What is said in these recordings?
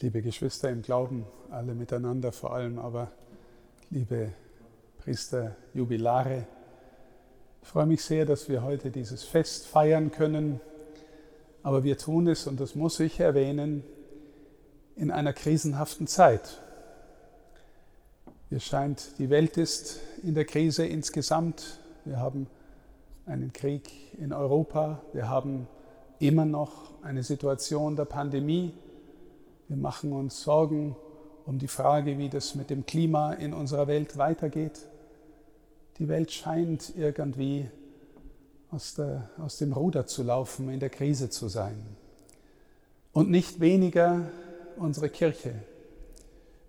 liebe Geschwister im Glauben, alle miteinander vor allem, aber liebe Priester, Jubilare, ich freue mich sehr, dass wir heute dieses Fest feiern können, aber wir tun es, und das muss ich erwähnen, in einer krisenhaften Zeit. Es scheint, die Welt ist in der Krise insgesamt. Wir haben einen Krieg in Europa, wir haben immer noch eine Situation der Pandemie, wir machen uns Sorgen um die Frage, wie das mit dem Klima in unserer Welt weitergeht. Die Welt scheint irgendwie aus, der, aus dem Ruder zu laufen, in der Krise zu sein. Und nicht weniger unsere Kirche.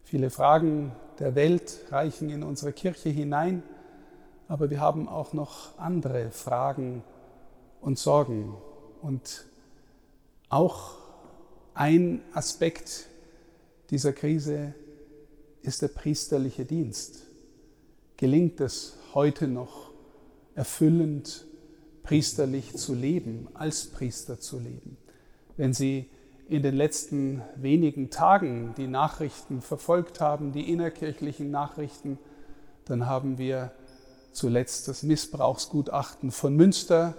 Viele Fragen der Welt reichen in unsere Kirche hinein, aber wir haben auch noch andere Fragen und Sorgen. Und auch ein Aspekt dieser Krise ist der priesterliche Dienst. Gelingt es heute noch erfüllend, priesterlich zu leben, als Priester zu leben? Wenn Sie in den letzten wenigen Tagen die Nachrichten verfolgt haben, die innerkirchlichen Nachrichten, dann haben wir zuletzt das Missbrauchsgutachten von Münster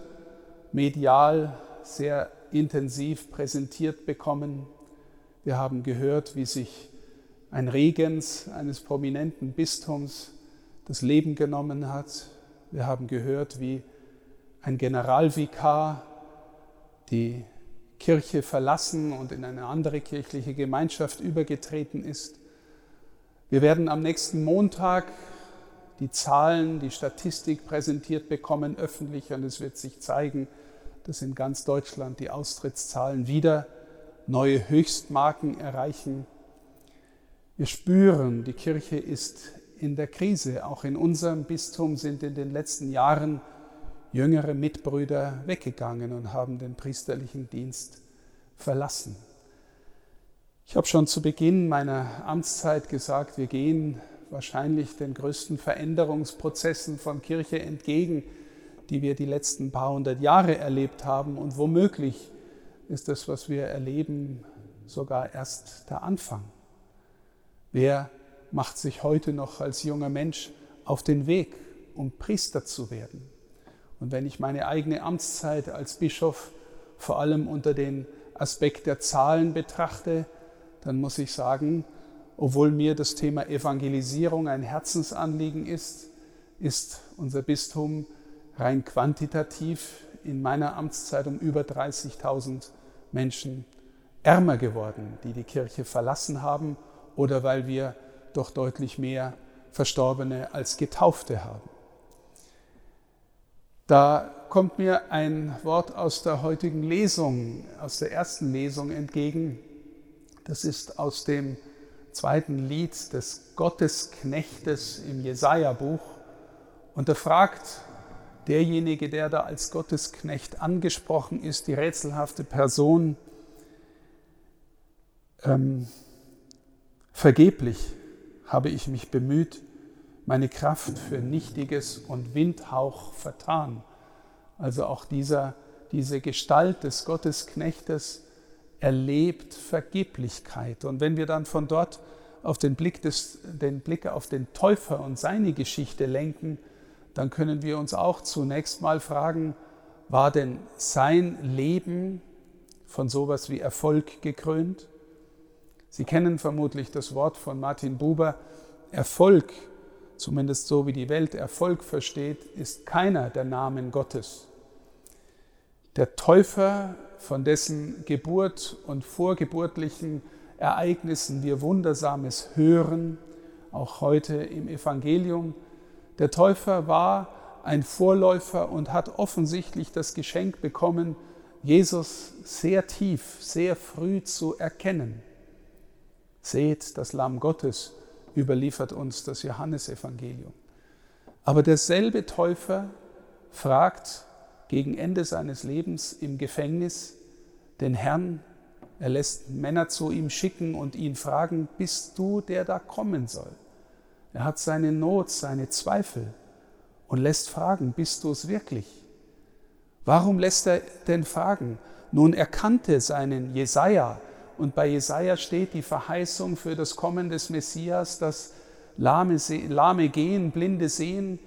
medial sehr intensiv präsentiert bekommen. Wir haben gehört, wie sich ein Regens eines prominenten Bistums das Leben genommen hat. Wir haben gehört, wie ein Generalvikar die Kirche verlassen und in eine andere kirchliche Gemeinschaft übergetreten ist. Wir werden am nächsten Montag die Zahlen, die Statistik präsentiert bekommen, öffentlich, und es wird sich zeigen, dass in ganz Deutschland die Austrittszahlen wieder neue Höchstmarken erreichen. Wir spüren, die Kirche ist in der Krise. Auch in unserem Bistum sind in den letzten Jahren jüngere Mitbrüder weggegangen und haben den priesterlichen Dienst verlassen. Ich habe schon zu Beginn meiner Amtszeit gesagt, wir gehen wahrscheinlich den größten Veränderungsprozessen von Kirche entgegen, die wir die letzten paar hundert Jahre erlebt haben. Und womöglich ist das, was wir erleben, sogar erst der Anfang. Wer macht sich heute noch als junger Mensch auf den Weg, um Priester zu werden? Und wenn ich meine eigene Amtszeit als Bischof vor allem unter den Aspekt der Zahlen betrachte, dann muss ich sagen, obwohl mir das Thema Evangelisierung ein Herzensanliegen ist, ist unser Bistum rein quantitativ in meiner Amtszeit um über 30.000 Menschen ärmer geworden, die die Kirche verlassen haben oder weil wir doch deutlich mehr Verstorbene als Getaufte haben. Da kommt mir ein Wort aus der heutigen Lesung, aus der ersten Lesung entgegen. Das ist aus dem zweiten Lied des Gottesknechtes im Jesaja-Buch. Und er fragt derjenige, der da als Gottesknecht angesprochen ist, die rätselhafte Person, ähm, vergeblich habe ich mich bemüht, meine Kraft für Nichtiges und Windhauch vertan. Also auch dieser, diese Gestalt des Gottesknechtes erlebt Vergeblichkeit. Und wenn wir dann von dort auf den Blick, des, den Blick auf den Täufer und seine Geschichte lenken, dann können wir uns auch zunächst mal fragen, war denn sein Leben von sowas wie Erfolg gekrönt? Sie kennen vermutlich das Wort von Martin Buber, Erfolg, zumindest so wie die Welt Erfolg versteht, ist keiner der Namen Gottes. Der Täufer, von dessen Geburt und vorgeburtlichen Ereignissen wir Wundersames hören, auch heute im Evangelium, der Täufer war ein Vorläufer und hat offensichtlich das Geschenk bekommen, Jesus sehr tief, sehr früh zu erkennen. Seht, das Lamm Gottes überliefert uns das Johannesevangelium. Aber derselbe Täufer fragt gegen Ende seines Lebens im Gefängnis den Herrn, er lässt Männer zu ihm schicken und ihn fragen, bist du der da kommen soll? Er hat seine Not, seine Zweifel und lässt fragen, bist du es wirklich? Warum lässt er denn fragen? Nun, er kannte seinen Jesaja Und bei Jesaja steht die Verheißung für das Kommen des Messias, dass Lahme, Lahme gehen, Blinde sehen,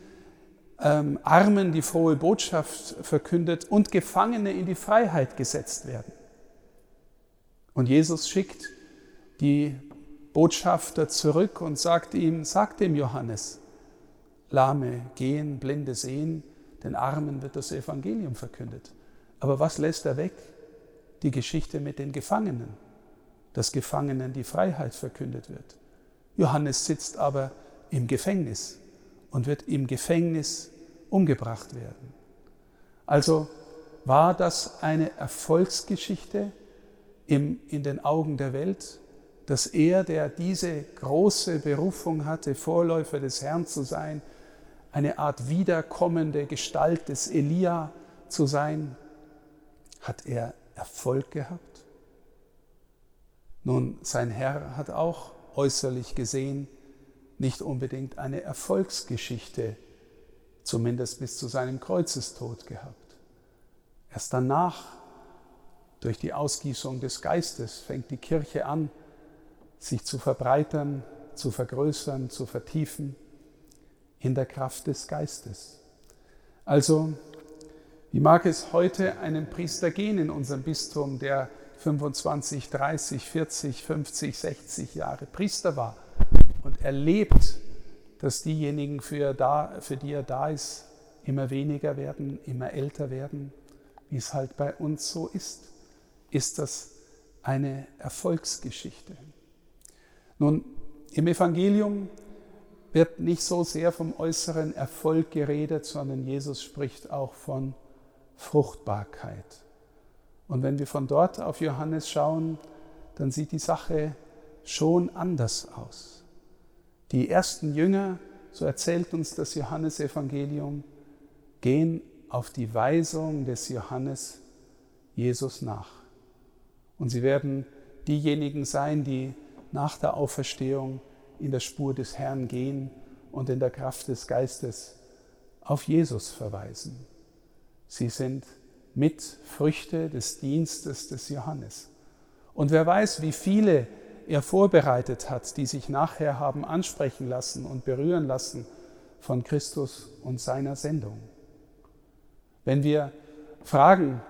ähm, Armen die frohe Botschaft verkündet und Gefangene in die Freiheit gesetzt werden. Und Jesus schickt die Botschafter zurück und sagt ihm, sagt dem Johannes, Lahme gehen, Blinde sehen, den Armen wird das Evangelium verkündet. Aber was lässt er weg? Die Geschichte mit den Gefangenen, dass Gefangenen die Freiheit verkündet wird. Johannes sitzt aber im Gefängnis und wird im Gefängnis umgebracht werden. Also war das eine Erfolgsgeschichte im, in den Augen der Welt, dass er, der diese große Berufung hatte, Vorläufer des Herrn zu sein, eine Art wiederkommende Gestalt des Elia zu sein, hat er Erfolg gehabt? Nun, sein Herr hat auch äußerlich gesehen nicht unbedingt eine Erfolgsgeschichte, zumindest bis zu seinem Kreuzestod gehabt. Erst danach, durch die Ausgießung des Geistes, fängt die Kirche an, sich zu verbreitern, zu vergrößern, zu vertiefen in der Kraft des Geistes. Also, wie mag es heute einen Priester gehen in unserem Bistum, der 25, 30, 40, 50, 60 Jahre Priester war und erlebt, dass diejenigen, für, da, für die er da ist, immer weniger werden, immer älter werden, wie es halt bei uns so ist, ist das eine Erfolgsgeschichte. Nun, im Evangelium wird nicht so sehr vom äußeren Erfolg geredet, sondern Jesus spricht auch von Fruchtbarkeit. Und wenn wir von dort auf Johannes schauen, dann sieht die Sache schon anders aus. Die ersten Jünger, so erzählt uns das Johannesevangelium, gehen auf die Weisung des Johannes Jesus nach. Und sie werden diejenigen sein, die nach der Auferstehung in der Spur des Herrn gehen und in der Kraft des Geistes auf Jesus verweisen. Sie sind Mitfrüchte des Dienstes des Johannes. Und wer weiß, wie viele er vorbereitet hat, die sich nachher haben ansprechen lassen und berühren lassen von Christus und seiner Sendung. Wenn wir fragen,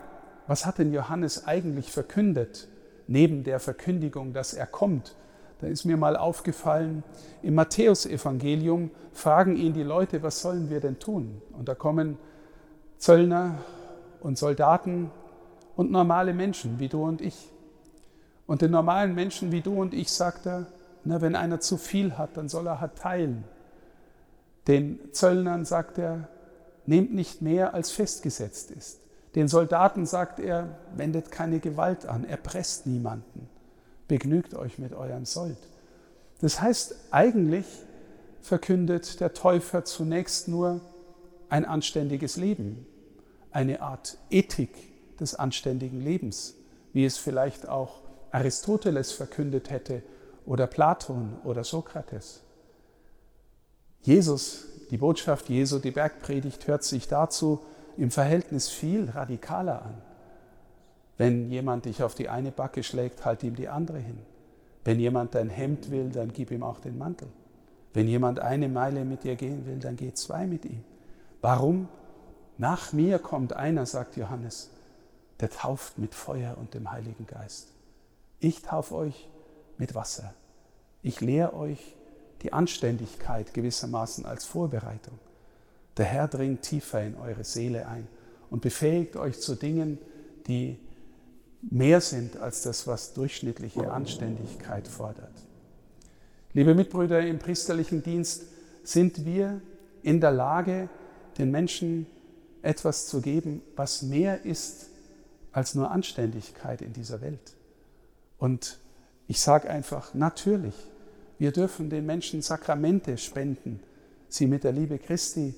was hat denn Johannes eigentlich verkündet, neben der Verkündigung, dass er kommt, da ist mir mal aufgefallen, im Matthäusevangelium fragen ihn die Leute, was sollen wir denn tun? Und da kommen Zöllner und Soldaten und normale Menschen wie du und ich. Und den normalen Menschen wie du und ich sagt er, na, wenn einer zu viel hat, dann soll er halt teilen. Den Zöllnern sagt er, nehmt nicht mehr, als festgesetzt ist. Den Soldaten sagt er, wendet keine Gewalt an, erpresst niemanden begnügt euch mit eurem Sold. Das heißt, eigentlich verkündet der Täufer zunächst nur ein anständiges Leben, eine Art Ethik des anständigen Lebens, wie es vielleicht auch Aristoteles verkündet hätte oder Platon oder Sokrates. Jesus, die Botschaft Jesu, die Bergpredigt hört sich dazu im Verhältnis viel radikaler an. Wenn jemand dich auf die eine Backe schlägt, halt ihm die andere hin. Wenn jemand dein Hemd will, dann gib ihm auch den Mantel. Wenn jemand eine Meile mit dir gehen will, dann geh zwei mit ihm. Warum? Nach mir kommt einer, sagt Johannes, der tauft mit Feuer und dem Heiligen Geist. Ich taufe euch mit Wasser. Ich lehre euch die Anständigkeit gewissermaßen als Vorbereitung. Der Herr dringt tiefer in eure Seele ein und befähigt euch zu Dingen, die mehr sind als das, was durchschnittliche Anständigkeit fordert. Liebe Mitbrüder im priesterlichen Dienst, sind wir in der Lage, den Menschen etwas zu geben, was mehr ist als nur Anständigkeit in dieser Welt. Und ich sage einfach, natürlich, wir dürfen den Menschen Sakramente spenden, sie mit der Liebe Christi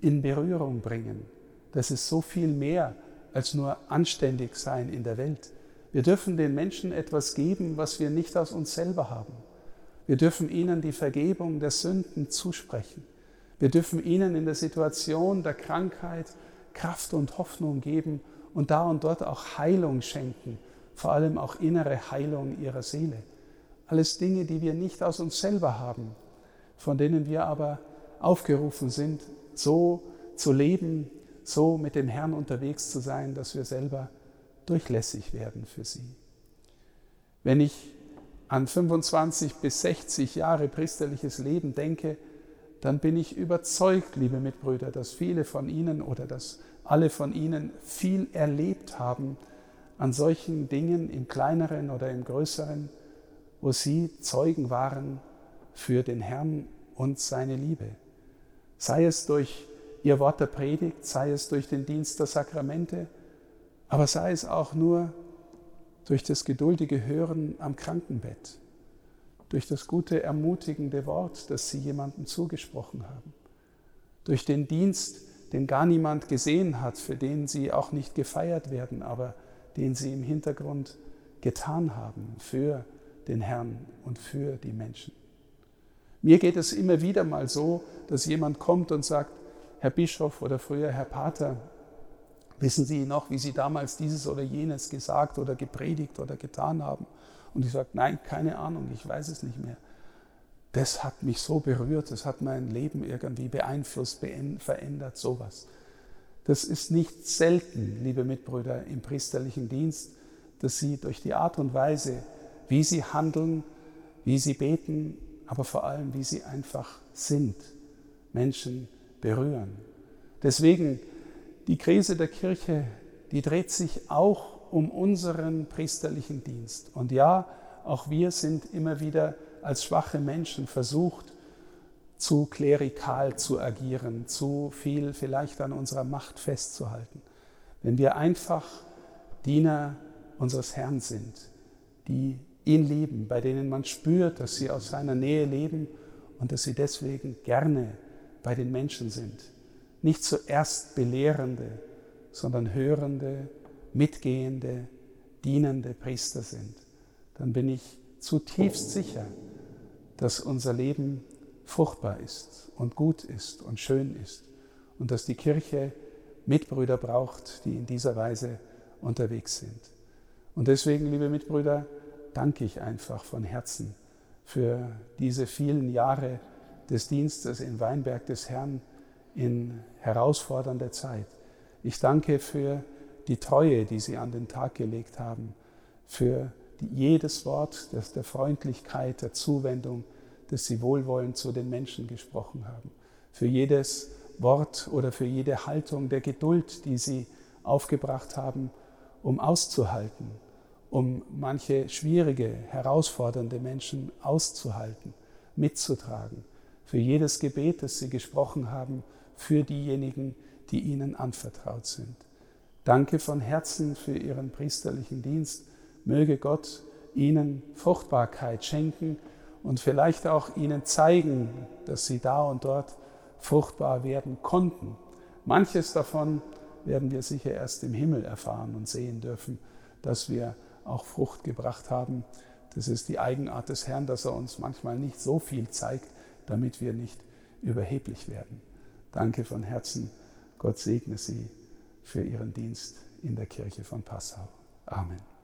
in Berührung bringen. Das ist so viel mehr als nur anständig sein in der Welt. Wir dürfen den Menschen etwas geben, was wir nicht aus uns selber haben. Wir dürfen ihnen die Vergebung der Sünden zusprechen. Wir dürfen ihnen in der Situation der Krankheit Kraft und Hoffnung geben und da und dort auch Heilung schenken vor allem auch innere Heilung ihrer Seele. Alles Dinge, die wir nicht aus uns selber haben, von denen wir aber aufgerufen sind, so zu leben, so mit dem Herrn unterwegs zu sein, dass wir selber durchlässig werden für sie. Wenn ich an 25 bis 60 Jahre priesterliches Leben denke, dann bin ich überzeugt, liebe Mitbrüder, dass viele von Ihnen oder dass alle von Ihnen viel erlebt haben an solchen Dingen im kleineren oder im größeren, wo Sie Zeugen waren für den Herrn und seine Liebe. Sei es durch Ihr Wort der Predigt, sei es durch den Dienst der Sakramente, aber sei es auch nur durch das geduldige Hören am Krankenbett, durch das gute, ermutigende Wort, das Sie jemandem zugesprochen haben, durch den Dienst, den gar niemand gesehen hat, für den Sie auch nicht gefeiert werden, aber den Sie im Hintergrund getan haben für den Herrn und für die Menschen. Mir geht es immer wieder mal so, dass jemand kommt und sagt, Herr Bischof oder früher Herr Pater, Wissen Sie noch, wie Sie damals dieses oder jenes gesagt oder gepredigt oder getan haben? Und ich sage, nein, keine Ahnung, ich weiß es nicht mehr. Das hat mich so berührt, das hat mein Leben irgendwie beeinflusst, verändert, sowas. Das ist nicht selten, liebe Mitbrüder, im priesterlichen Dienst, dass Sie durch die Art und Weise, wie Sie handeln, wie Sie beten, aber vor allem, wie Sie einfach sind, Menschen berühren. Deswegen die Krise der Kirche, die dreht sich auch um unseren priesterlichen Dienst. Und ja, auch wir sind immer wieder als schwache Menschen versucht, zu klerikal zu agieren, zu viel vielleicht an unserer Macht festzuhalten. Wenn wir einfach Diener unseres Herrn sind, die ihn lieben, bei denen man spürt, dass sie aus seiner Nähe leben und dass sie deswegen gerne bei den Menschen sind, nicht zuerst belehrende, sondern hörende, mitgehende, dienende Priester sind, dann bin ich zutiefst sicher, dass unser Leben fruchtbar ist und gut ist und schön ist und dass die Kirche Mitbrüder braucht, die in dieser Weise unterwegs sind. Und deswegen, liebe Mitbrüder, danke ich einfach von Herzen für diese vielen Jahre des Dienstes in Weinberg des Herrn, in herausfordernder Zeit. Ich danke für die Treue, die Sie an den Tag gelegt haben, für jedes Wort das der Freundlichkeit, der Zuwendung, das Sie wohlwollend zu den Menschen gesprochen haben, für jedes Wort oder für jede Haltung der Geduld, die Sie aufgebracht haben, um auszuhalten, um manche schwierige, herausfordernde Menschen auszuhalten, mitzutragen, für jedes Gebet, das Sie gesprochen haben, für diejenigen, die ihnen anvertraut sind. Danke von Herzen für Ihren priesterlichen Dienst. Möge Gott Ihnen Fruchtbarkeit schenken und vielleicht auch Ihnen zeigen, dass Sie da und dort fruchtbar werden konnten. Manches davon werden wir sicher erst im Himmel erfahren und sehen dürfen, dass wir auch Frucht gebracht haben. Das ist die Eigenart des Herrn, dass er uns manchmal nicht so viel zeigt, damit wir nicht überheblich werden. Danke von Herzen. Gott segne Sie für Ihren Dienst in der Kirche von Passau. Amen.